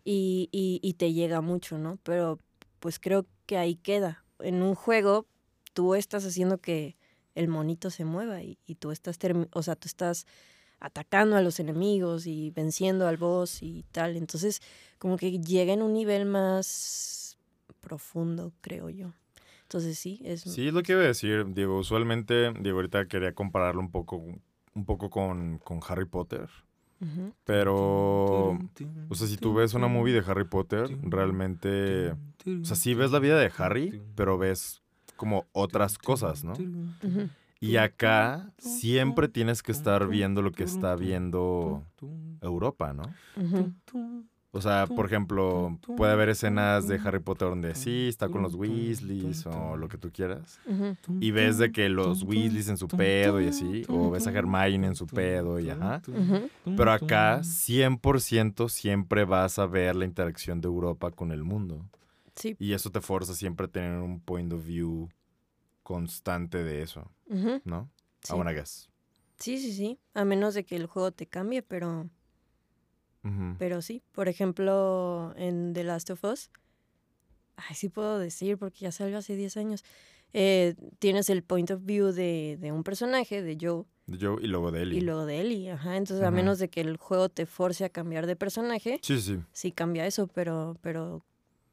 Y, y, y te llega mucho, ¿no? Pero pues creo que ahí queda. En un juego tú estás haciendo que el monito se mueva y, y tú estás, o sea, tú estás atacando a los enemigos y venciendo al boss y tal. Entonces, como que llega en un nivel más profundo, creo yo. Entonces sí, es... Sí, es lo que iba a decir, Diego. Usualmente, Diego, ahorita quería compararlo un poco, un poco con, con Harry Potter. Pero, o sea, si tú ves una movie de Harry Potter, realmente, o sea, sí ves la vida de Harry, pero ves como otras cosas, ¿no? Y acá siempre tienes que estar viendo lo que está viendo Europa, ¿no? Ujú, O sea, por ejemplo, puede haber escenas de Harry Potter donde sí está con los Weasleys o lo que tú quieras. Y ves de que los Weasleys en su pedo y así, o ves a Hermione en su pedo y ajá. Pero acá 100% siempre vas a ver la interacción de Europa con el mundo. Sí. Y eso te forza siempre a tener un point of view constante de eso, ¿no? sí. I wanna guess. Sí, sí, sí. A menos de que el juego te cambie, pero, Pero sí. Por ejemplo, en The Last of Us, ay, sí puedo decir porque ya salió hace 10 años. eh, tienes el point of view de, de un personaje, de Joe, De Joe y luego de Ellie. y luego de Ellie. Ajá. Entonces, a menos de que el juego te force a cambiar de personaje, Sí, sí. sí cambia eso, pero, pero,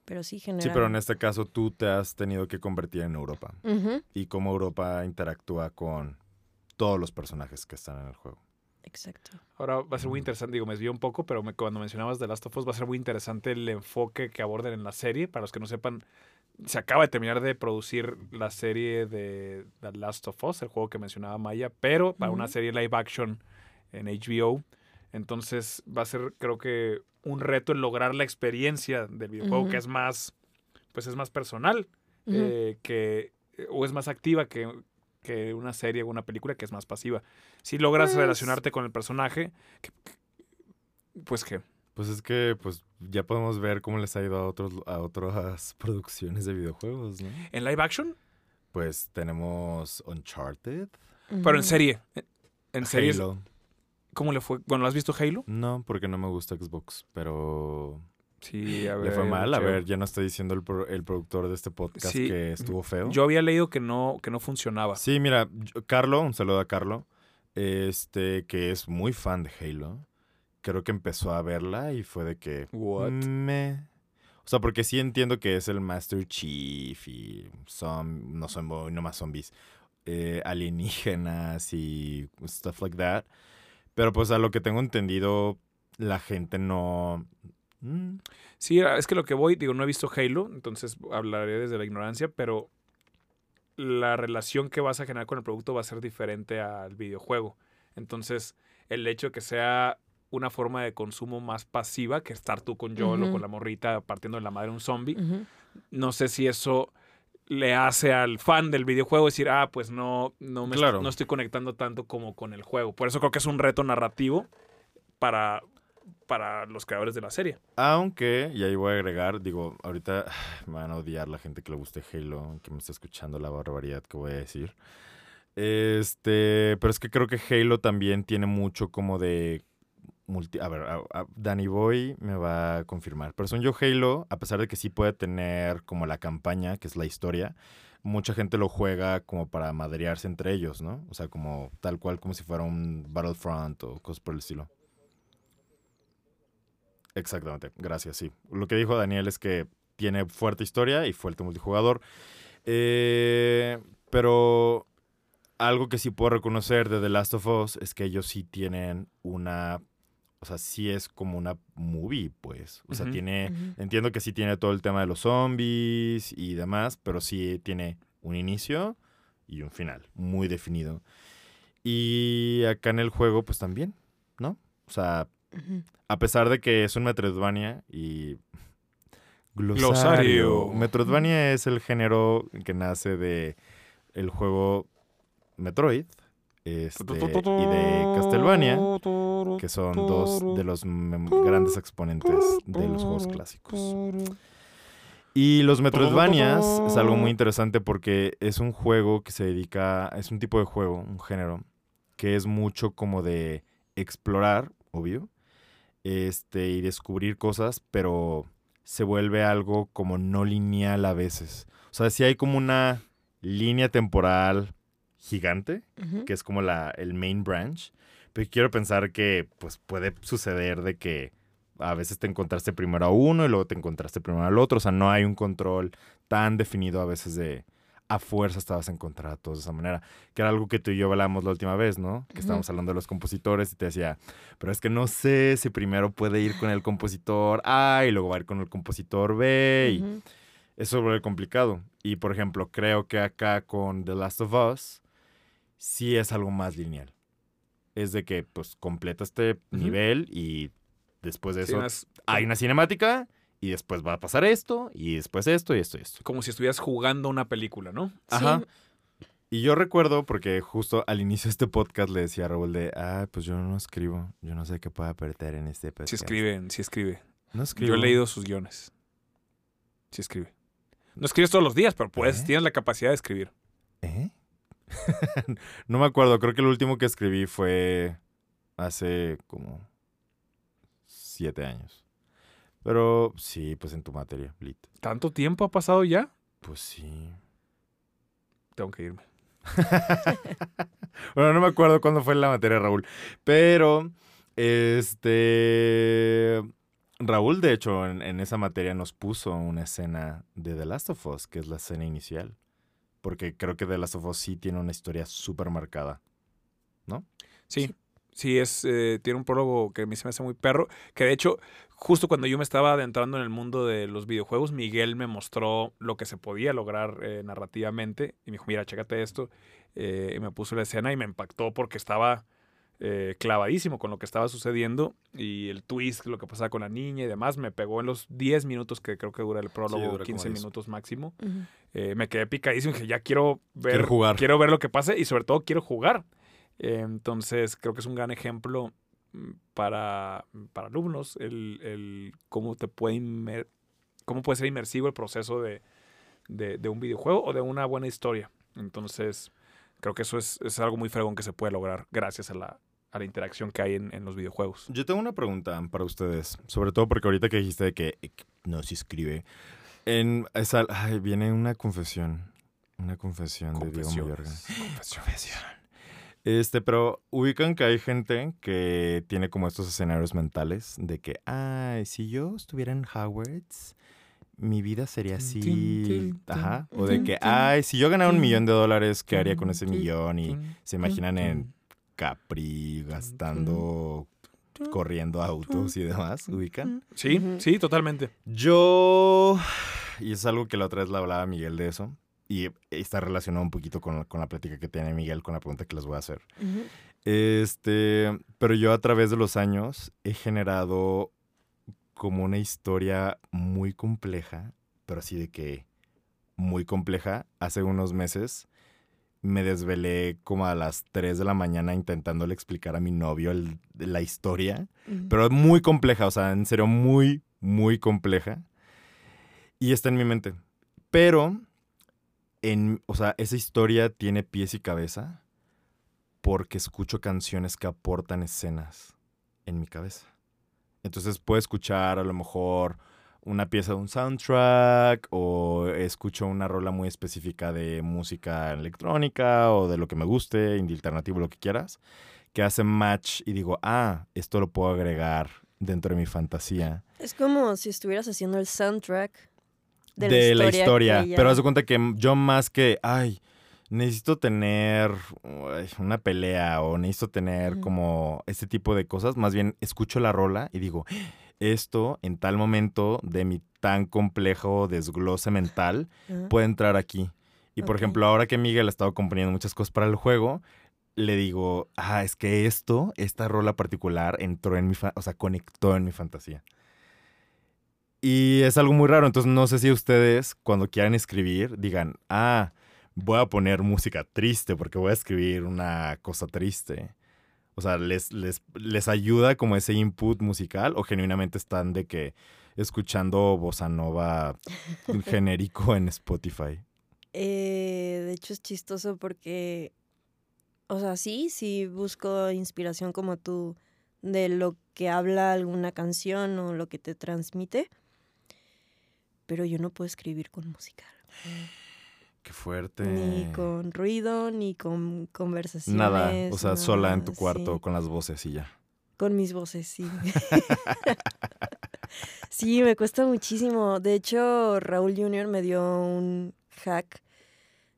pero sí genera. Sí, pero en este caso tú te has tenido que convertir en Europa. Y cómo Europa interactúa con todos los personajes que están en el juego. Exacto. Ahora va a ser muy interesante, digo, me desvió un poco, pero me- cuando mencionabas The Last of Us va a ser muy interesante el enfoque que aborden en la serie. Para los que no sepan, se acaba de terminar de producir la serie de The Last of Us, el juego que mencionaba Maya, pero para una serie live action en HBO. Entonces va a ser, creo que, un reto el lograr la experiencia del videojuego, que es más, pues es más personal, eh, que, o es más activa que, que una serie o una película que es más pasiva. Si logras Pues- relacionarte con el personaje, que- pues que Pues es que pues ya podemos ver cómo les ha ido a otros a otras producciones de videojuegos, ¿no? en live action, Pues tenemos Uncharted, pero en serie. En series, Halo. ¿cómo le fue? Bueno, ¿lo has visto Halo? No, porque no me gusta Xbox, pero Sí, a ver. le fue mal. A ver, ya no está diciendo el, pro- el productor de este podcast Sí, que estuvo feo. Yo había leído que no, que no funcionaba. Sí, mira, yo- Carlo, un saludo a Carlo, este, que es muy fan de Halo. Creo que empezó a verla y fue de que... What? Me... O sea, porque sí entiendo que es el Master Chief y son, no son no más zombies, eh, alienígenas y stuff like that. Pero pues a lo que tengo entendido, la gente no, Mm, Sí, es que lo que voy, digo, no he visto Halo, entonces hablaré desde la ignorancia, pero la relación que vas a generar con el producto va a ser diferente al videojuego. Entonces, el hecho de que sea una forma de consumo más pasiva que estar tú con Joel o con la morrita partiendo de la madre un zombie, no sé si eso le hace al fan del videojuego decir, ah, pues no, no, me est- no estoy conectando tanto como con el juego. Por eso creo que es un reto narrativo para, para los creadores de la serie. Aunque, y ahí voy a agregar, digo, ahorita me van a odiar la gente que le guste Halo, que me está escuchando la barbaridad que voy a decir. Este, pero es que creo que Halo también tiene mucho como de multi, a ver, Danny Boy me va a confirmar. Pero son yo Halo, a pesar de que sí puede tener como la campaña, que es la historia, mucha gente lo juega como para madrearse entre ellos, ¿no? O sea, como tal cual como si fuera un Battlefront o cosas por el estilo. Exactamente, gracias, sí. Lo que dijo Daniel es que tiene fuerte historia y fuerte multijugador. Eh, pero algo que sí puedo reconocer de The Last of Us es que ellos sí tienen una... O sea, sí es como una movie, pues. O sea, tiene... Entiendo que sí tiene todo el tema de los zombies y demás, pero sí tiene un inicio y un final muy definido. Y acá en el juego, pues también, ¿no? O sea, A pesar de que es un Metroidvania y... Glosario. Glosario. Metroidvania es el género que nace de el juego Metroid este, y de Castlevania, que son dos de los grandes exponentes de los juegos clásicos. Y los Metroidvanias es algo muy interesante porque es un juego que se dedica, es un tipo de juego, un género, que es mucho como de explorar, obvio, este, y descubrir cosas, pero se vuelve algo como no lineal a veces. O sea, si hay como una línea temporal gigante, que es como la, el main branch. Pero quiero pensar que pues puede suceder de que a veces te encontraste primero a uno y luego te encontraste primero al otro. O sea, no hay un control tan definido a veces de a fuerza estabas a encontrar a todos de esa manera. Que era algo que tú y yo hablamos la última vez, ¿no? Que Ujú. estábamos hablando de los compositores y te decía, pero es que no sé si primero puede ir con el compositor A y luego va a ir con el compositor B. Y Ujú. eso vuelve complicado. Y por ejemplo, creo que acá con The Last of Us sí es algo más lineal. Es de que pues completa este Ujú. nivel y después de Sí, eso hay una cinemática y después va a pasar esto y después esto y esto y esto. como si estuvieras jugando una película, ¿no? Ajá. Sí. Y yo recuerdo porque justo al inicio de este podcast le decía a Raúl de, ah, pues yo no escribo, yo no sé qué pueda apretar en este podcast. Sí escribe, sí escribe. No escribo. Yo he leído sus guiones. Sí escribe. No escribes todos los días, pero puedes, ¿Eh? tienes la capacidad de escribir. ¿Eh? no me acuerdo, creo que el último que escribí fue hace como siete años. Pero sí, pues en tu materia, Blit. ¿Tanto tiempo ha pasado ya? Pues sí. Tengo que irme. bueno, no me acuerdo cuándo fue la materia, Raúl. Pero, este... Raúl, de hecho, en, en esa materia nos puso una escena de The Last of Us, que es la escena inicial. Porque creo que The Last of Us sí tiene una historia súper marcada. Sí, sí, es, eh, tiene un prólogo que a mí se me hace muy perro. Que de hecho, justo cuando yo me estaba adentrando en el mundo de los videojuegos, Miguel me mostró lo que se podía lograr eh, narrativamente. Y me dijo, mira, chécate esto. Eh, y me puso la escena y me impactó porque estaba eh, clavadísimo con lo que estaba sucediendo. Y el twist, lo que pasaba con la niña y demás, me pegó en los 10 minutos que creo que dura el prólogo, dura como 15 10. minutos máximo. Eh, me quedé picadísimo y dije, ya quiero ver, Quiero jugar. quiero ver lo que pase y sobre todo quiero jugar. Entonces creo que es un gran ejemplo mm, para, para alumnos el, el cómo te puede inmer- cómo puede ser inmersivo el proceso de, de- de un videojuego o de una buena historia. Entonces creo que eso es, es algo muy fregón que se puede lograr gracias a la, a la interacción que hay en, en los videojuegos. Yo tengo una pregunta para ustedes, sobre todo porque ahorita que dijiste de que eh, no se escribe. En esa, ay, viene una confesión, una confesión de Diego Mayorga. Confesión. Este, pero ubican que hay gente que tiene como estos escenarios mentales de que, ay, si yo estuviera en Howard's, mi vida sería así. Ajá. O de que, ay, si yo ganara un millón de dólares, ¿qué haría con ese millón? Y se imaginan en Capri gastando corriendo autos y demás, ubican. Sí, sí, totalmente. Yo, y es algo que la otra vez le hablaba a Miguel de eso, y está relacionado un poquito con, con la plática que tiene Miguel con la pregunta que les voy a hacer. Este, pero yo a través de los años he generado como una historia muy compleja, pero así de que muy compleja. Hace unos meses me desvelé como a las 3 de la mañana intentándole explicar a mi novio el- la historia, Ujú. pero muy compleja, o sea, en serio, muy, muy compleja. Y está en mi mente. Pero, en, o sea, esa historia tiene pies y cabeza porque escucho canciones que aportan escenas en mi cabeza. Entonces puedo escuchar a lo mejor una pieza de un soundtrack o escucho una rola muy específica de música electrónica o de lo que me guste, indie alternativo, lo que quieras, que hace match y digo, ah, esto lo puedo agregar dentro de mi fantasía Es como si estuvieras haciendo el soundtrack de, de, la historia. Pero haz de cuenta que yo más que, ay, necesito tener una pelea o necesito tener como este tipo de cosas, más bien escucho la rola y digo, esto en tal momento de mi tan complejo desglose mental Ajá. puede entrar aquí. Y por ejemplo, ahora que Miguel ha estado componiendo muchas cosas para el juego, le digo, ah, es que esto, esta rola particular entró en mi, o sea, conectó en mi fantasía. Y es algo muy raro, entonces no sé si ustedes cuando quieran escribir digan, ah, voy a poner música triste porque voy a escribir una cosa triste. O sea, ¿les, les, les ayuda como ese input musical o genuinamente están de que escuchando bossa nova genérico en Spotify? Eh, de hecho es chistoso porque, o sea, sí, sí busco inspiración como tú de lo que habla alguna canción o lo que te transmite, pero yo no puedo escribir con música. Qué fuerte. Ni con ruido, ni con conversaciones. Nada, o sea, sola en tu cuarto sí. con las voces y ya. Con mis voces, sí. sí, me cuesta muchísimo. De hecho, Raúl Jr. me dio un hack.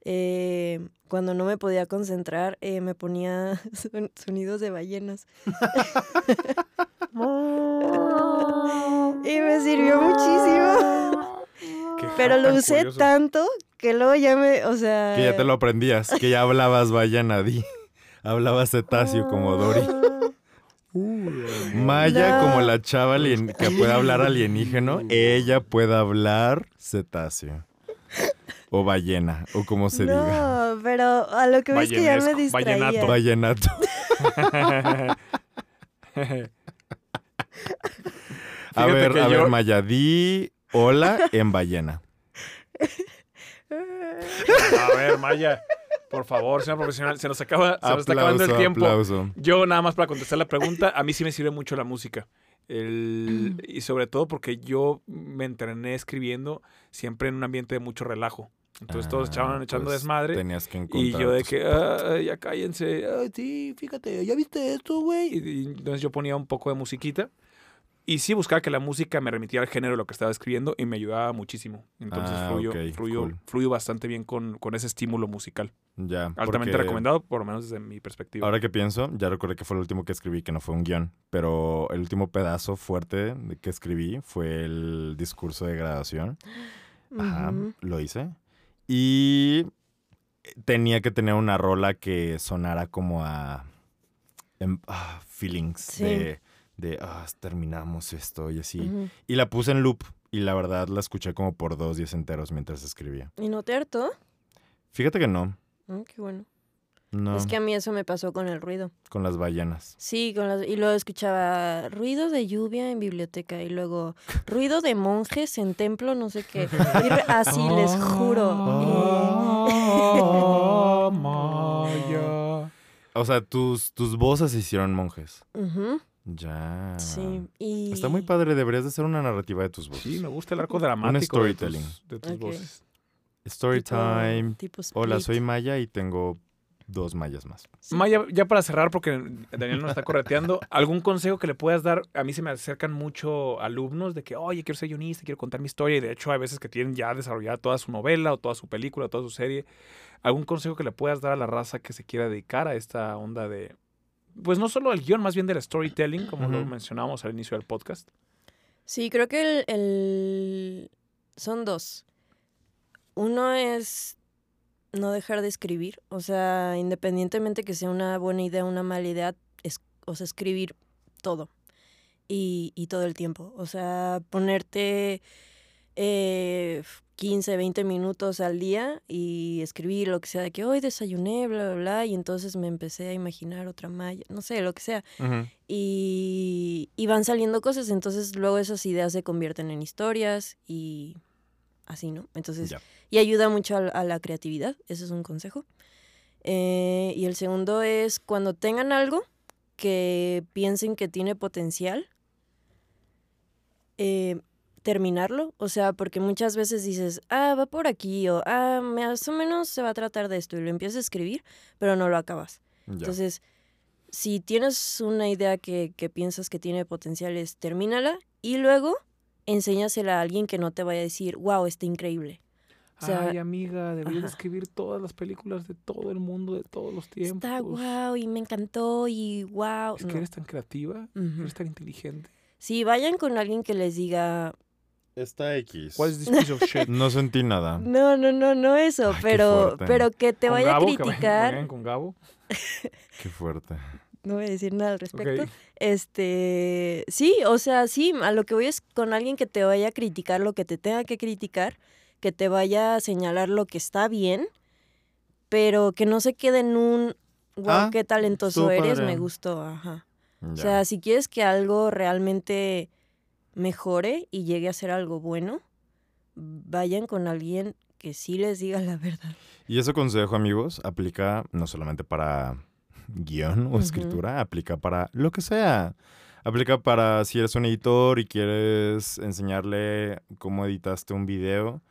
Eh, cuando no me podía concentrar, eh, me ponía son- sonidos de ballenas. y me sirvió muchísimo. Pero lo usé curioso. tanto que luego ya me, o sea... Que ya te lo aprendías, que ya hablabas ballena, di. Hablabas cetáceo como Dory. Maya No. como la chava alien- que puede hablar alienígeno, ella puede hablar cetáceo. O ballena, o como se diga. No, pero a lo que ves que ya me distraía. vallenato. Vallenato. A ver, a ver, yo- Maya, di hola en ballena. A ver, Maya, por favor, señor profesional, se nos acaba, se nos está acabando el tiempo. aplauso. Yo nada más para contestar la pregunta, a mí sí me sirve mucho la música. El- y sobre todo porque yo me entrené escribiendo siempre en un ambiente de mucho relajo. Entonces todos Ah, echaban echando pues, desmadre. Tenías que Y yo de que. "Ay, ya cállense, sí, fíjate, ¿ya viste esto, güey? Y, y entonces yo ponía un poco de musiquita. Y sí buscaba que la música me remitiera al género de lo que estaba escribiendo y me ayudaba muchísimo. Entonces Ah, fluyo, ok, fluyo, cool. fluyo bastante bien con, con ese estímulo musical. Ya, Altamente porque recomendado, por lo menos desde mi perspectiva. Ahora que pienso, ya recordé que fue el último que escribí, que no fue un guion, pero el último pedazo fuerte que escribí fue el discurso de graduación. Ajá, lo hice. Y tenía que tener una rola que sonara como a em- ah, feelings Sí. de, de ah, terminamos esto y así. Y la puse en loop y la verdad la escuché como por dos días enteros mientras escribía. ¿Y no te hartó? Fíjate que no, Mm, qué bueno. no, Es que a mí eso me pasó con el ruido. con las ballenas. Sí, con las, y luego escuchaba ruido de lluvia en biblioteca y luego ruido de monjes en templo, no sé qué. Así les juro. Ah, Maya. O sea, tus, tus voces se hicieron monjes. Ujú, Ya. sí, y... Está muy padre, deberías de hacer una narrativa de tus voces. Sí, me gusta el arco dramático storytelling. de tus, de tus Ok. voces. Story tipo- time. tipo Hola, soy Maya y tengo dos mayas más. Sí. Maya, ya para cerrar, porque Daniel nos está correteando, ¿algún consejo que le puedas dar? A mí se me acercan mucho alumnos de que, oye, quiero ser guionista, quiero contar mi historia, y de hecho hay veces que tienen ya desarrollada toda su novela o toda su película o toda su serie. ¿Algún consejo que le puedas dar a la raza que se quiera dedicar a esta onda de, pues no solo del guion, más bien del storytelling, como lo mencionábamos al inicio del podcast. Sí, creo que el, el- son dos. Uno es no dejar de escribir, o sea, independientemente que sea una buena idea o una mala idea, es, o sea, escribir todo y, y todo el tiempo. O sea, ponerte eh, 15, 20 minutos al día y escribir lo que sea, de que hoy desayuné, bla, bla, bla, y entonces me empecé a imaginar otra malla, no sé, lo que sea y, y van saliendo cosas, entonces luego esas ideas se convierten en historias y así, ¿no? Entonces, y ayuda mucho a, la- a la creatividad, ese es un consejo. Eh, y el segundo es cuando tengan algo que piensen que tiene potencial, eh, terminarlo, o sea, porque muchas veces dices, ah, va por aquí, o ah, más o menos se va a tratar de esto, y lo empiezas a escribir, pero no lo acabas. Ya. Entonces, si tienes una idea que, que piensas que tiene potenciales, termínala y luego enséñasela a alguien que no te vaya a decir, wow, está increíble. O sea, Ay, amiga, deberías ajá. escribir todas las películas de todo el mundo, de todos los tiempos. está wow y me encantó y wow. Es que eres tan creativa, eres tan inteligente. Sí, vayan con alguien que les diga, Está X. What is this piece of shit? No sentí nada. no, no, no, no eso, Ay, pero, pero que te Con vaya Gabo, a que criticar. vayan con Gabo. Qué fuerte. No voy a decir nada al respecto. Este, sí, o sea, sí, a lo que voy es con alguien que te vaya a criticar lo que te tenga que criticar, que te vaya a señalar lo que está bien, pero que no se quede en un, wow, Ah, qué talentoso eres, padre. me gustó, ajá. O sea, si quieres que algo realmente mejore y llegue a ser algo bueno, vayan con alguien que sí les diga la verdad. Y ese consejo, amigos, aplica no solamente para guion o escritura, aplica para lo que sea. Aplica para si eres un editor y quieres enseñarle cómo editaste un video,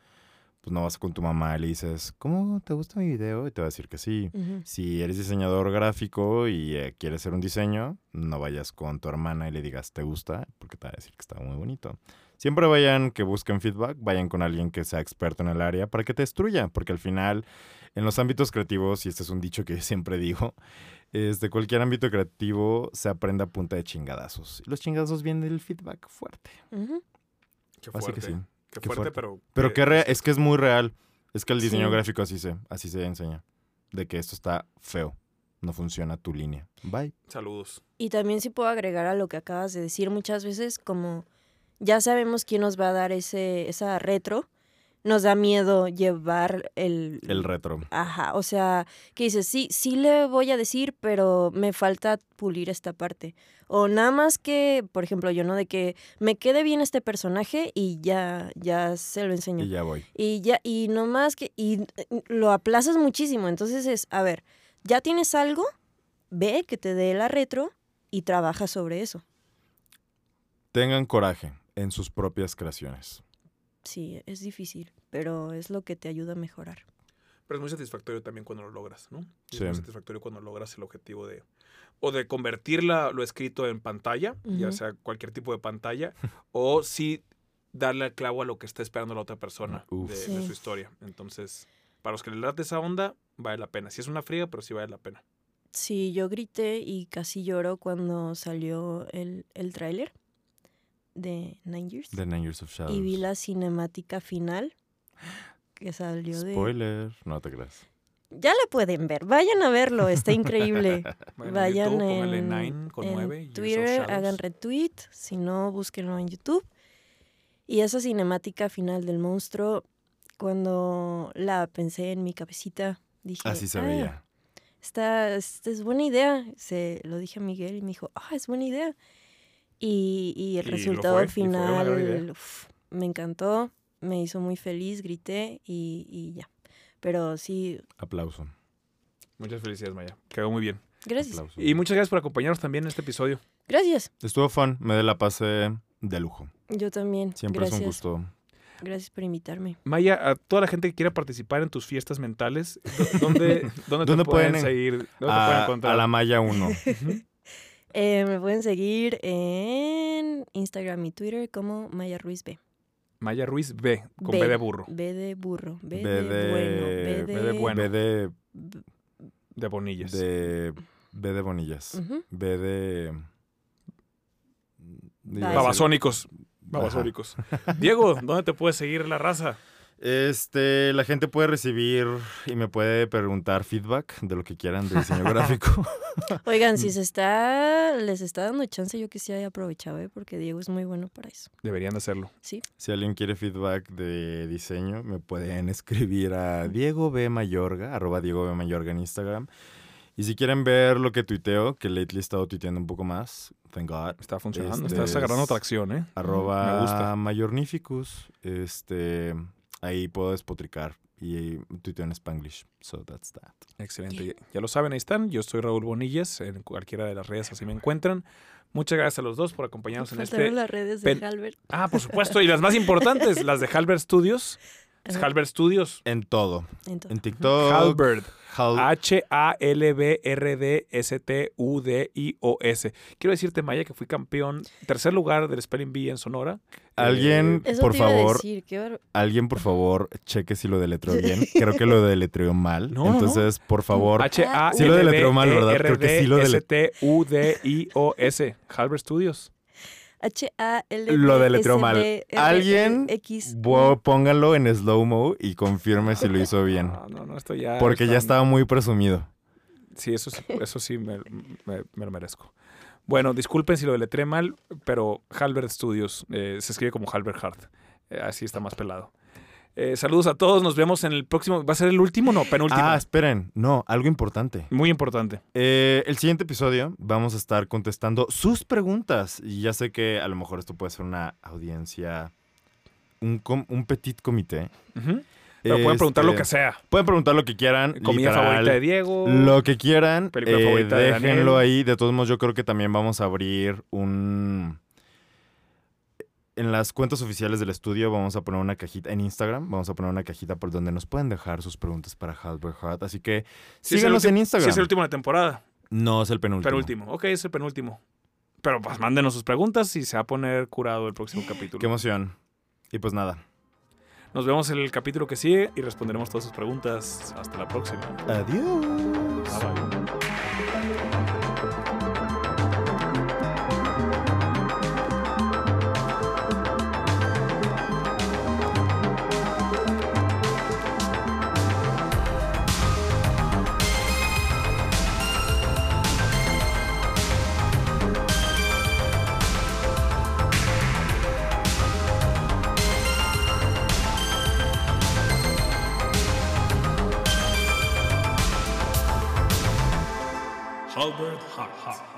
pues no vas con tu mamá y le dices, ¿cómo te gusta mi video? Y te va a decir que sí. Ujú. Si eres diseñador gráfico y eh, quieres hacer un diseño, no vayas con tu hermana y le digas, ¿te gusta? Porque te va a decir que está muy bonito. Siempre vayan que busquen feedback, vayan con alguien que sea experto en el área para que te destruya, porque al final, en los ámbitos creativos, y este es un dicho que siempre digo, es de cualquier ámbito creativo se aprende a punta de chingadazos. Y los chingadazos vienen del feedback fuerte. Ujú. Qué Así que fuerte. sí. Qué qué fuerte, fuerte. pero. Pero que rea- es que es muy real. Es que el diseño Sí. gráfico así se, así se enseña. De que esto está feo. No funciona tu línea. Bye. Saludos. Y también sí puedo agregar a lo que acabas de decir muchas veces, como ya sabemos quién nos va a dar ese, esa retro, nos da miedo llevar el... El retro. Ajá, o sea, que dices, sí, sí le voy a decir, pero me falta pulir esta parte. O nada más que, por ejemplo, yo, ¿no? De que me quede bien este personaje y ya, ya se lo enseño. Y ya voy. Y ya, y no más que, y lo aplazas muchísimo. Entonces es, a ver, ya tienes algo, ve que te dé la retro y trabaja sobre eso. Tengan coraje en sus propias creaciones. Sí, es difícil, pero es lo que te ayuda a mejorar. Pero es muy satisfactorio también cuando lo logras, ¿no? Sí. Es muy satisfactorio cuando logras el objetivo de. O de convertir la- lo escrito en pantalla, ya sea cualquier tipo de pantalla, o sí darle al clavo a lo que está esperando la otra persona de, de Sí. su historia. Entonces, para los que les late esa onda, vale la pena. Si es una friega, pero sí vale la pena. Sí, yo grité y casi lloro cuando salió el, el tráiler de Nine Years. The Nine Years of Shadows. y vi la cinemática final que salió de... Spoiler. No te creas. Ya la pueden ver, vayan a verlo, está increíble. Vayan, Vayan a YouTube, pónganle en, 9 con en 9. Years of Twitter, hagan retweet, si no, búsquenlo en YouTube. Y esa cinemática final del monstruo, cuando la pensé en mi cabecita, dije... Así se "Ah, veía. Esta, esta es buena idea. Se lo dije a Miguel y me dijo, ah, es buena idea. Y, y el Y resultado fue, final uf, me encantó, me hizo muy feliz, grité y, y ya. Pero sí, Aplauso. Muchas felicidades, Maya. Quedó muy bien. gracias. Aplauso. Y muchas gracias por acompañarnos también en este episodio. Gracias. Estuvo fun. Me de la pase de lujo. Yo también. Siempre gracias. es un gusto. Gracias por invitarme. Maya, a toda la gente que quiera participar en tus fiestas mentales, ¿dó- ¿dónde, dónde, ¿Dónde te pueden, pueden en- seguir? ¿Dónde te pueden A, encontrar? a la malla 1. Eh, me pueden seguir en Instagram y Twitter como Maya Ruiz B. Maya Ruiz B, con B. B de burro, B de burro. B, B de, bueno. B de- de, B de bueno. B de, B- de bonillas. de B de Bonillas. B de... Babasónicos. Babasónicos. Diego, ¿dónde te puede seguir la raza? Este, la gente puede recibir y me puede preguntar feedback de lo que quieran de diseño gráfico. Oigan, si se está, les está dando chance, yo que sí haya aprovechado, ¿eh? porque Diego es muy bueno para eso. Deberían de hacerlo. Sí. Si alguien quiere feedback de diseño, me pueden escribir a Diego B. Mayorga, arroba Diego B. Mayorga en Instagram. Y si quieren ver lo que tuiteo, que lately he estado tuiteando un poco más, thank God, Está funcionando. Este Estás agarrando tracción, ¿eh? arroba Me gusta. Mayornificus, este, ahí puedo despotricar y tuiteo en Spanglish. So that's that. Excelente. Ya, ya lo saben, ahí están. Yo soy Raúl Bonillas. En cualquiera de las redes así me encuentran. Muchas gracias a los dos por acompañarnos en este. las redes de pen- Halbert. Ah, por supuesto. Y las más importantes, las de Halbert Studios. Es. Halbert Studios. En todo. Entonces, En TikTok. Halbert. Hal- H-A-L-B-R-D-S-T-U-D-I-O-S. Quiero decirte, Maya, que fui campeón, tercer lugar del Spelling Bee en Sonora. Alguien, Eso por te iba a favor, decir, qué bar- alguien, por favor, cheque si lo deletreó bien. Creo que lo deletreó mal. No. Entonces, por favor, h a lo deletreó mal, ¿verdad? Creo que sí lo delet- S-T-U-D-I-O-S. Halbert Studios. H-A-L. Lo deletreó mal. Alguien póngalo en slow-mo y confirme si lo hizo bien. No, no, no, esto ya. Porque ya estaba muy presumido. Sí, eso sí, eso sí me, me- me lo merezco. Bueno, disculpen si lo deletré mal, pero Halbert Studios eh, se escribe como Halbert Hart. Eh, así está más pelado. Eh, saludos a todos, nos vemos en el próximo. ¿Va a ser el último? No, penúltimo. Ah, esperen. No, algo importante. Muy importante. Eh, el siguiente episodio vamos a estar contestando sus preguntas. Y ya sé que a lo mejor esto puede ser una audiencia, un, com- un petit comité. Pero pueden preguntar lo Este, que sea. Pueden preguntar lo que quieran. Comida literal, favorita de Diego. Lo que quieran. Película eh, favorita de déjenlo ahí. De todos modos, yo creo que también vamos a abrir un... En las cuentas oficiales del estudio vamos a poner una cajita, en Instagram vamos a poner una cajita por donde nos pueden dejar sus preguntas para Halbert Hart. Así que Sí, síganos en Sí, Instagram. es el último de la temporada. No es el penúltimo. Penúltimo. Ok, es el penúltimo. Pero pues mándenos sus preguntas y se va a poner curado el próximo capítulo. Qué emoción. Y pues nada. Nos vemos en el capítulo que sigue y responderemos todas sus preguntas. Hasta la próxima. Adiós. Bye, bye. Halbert Hart.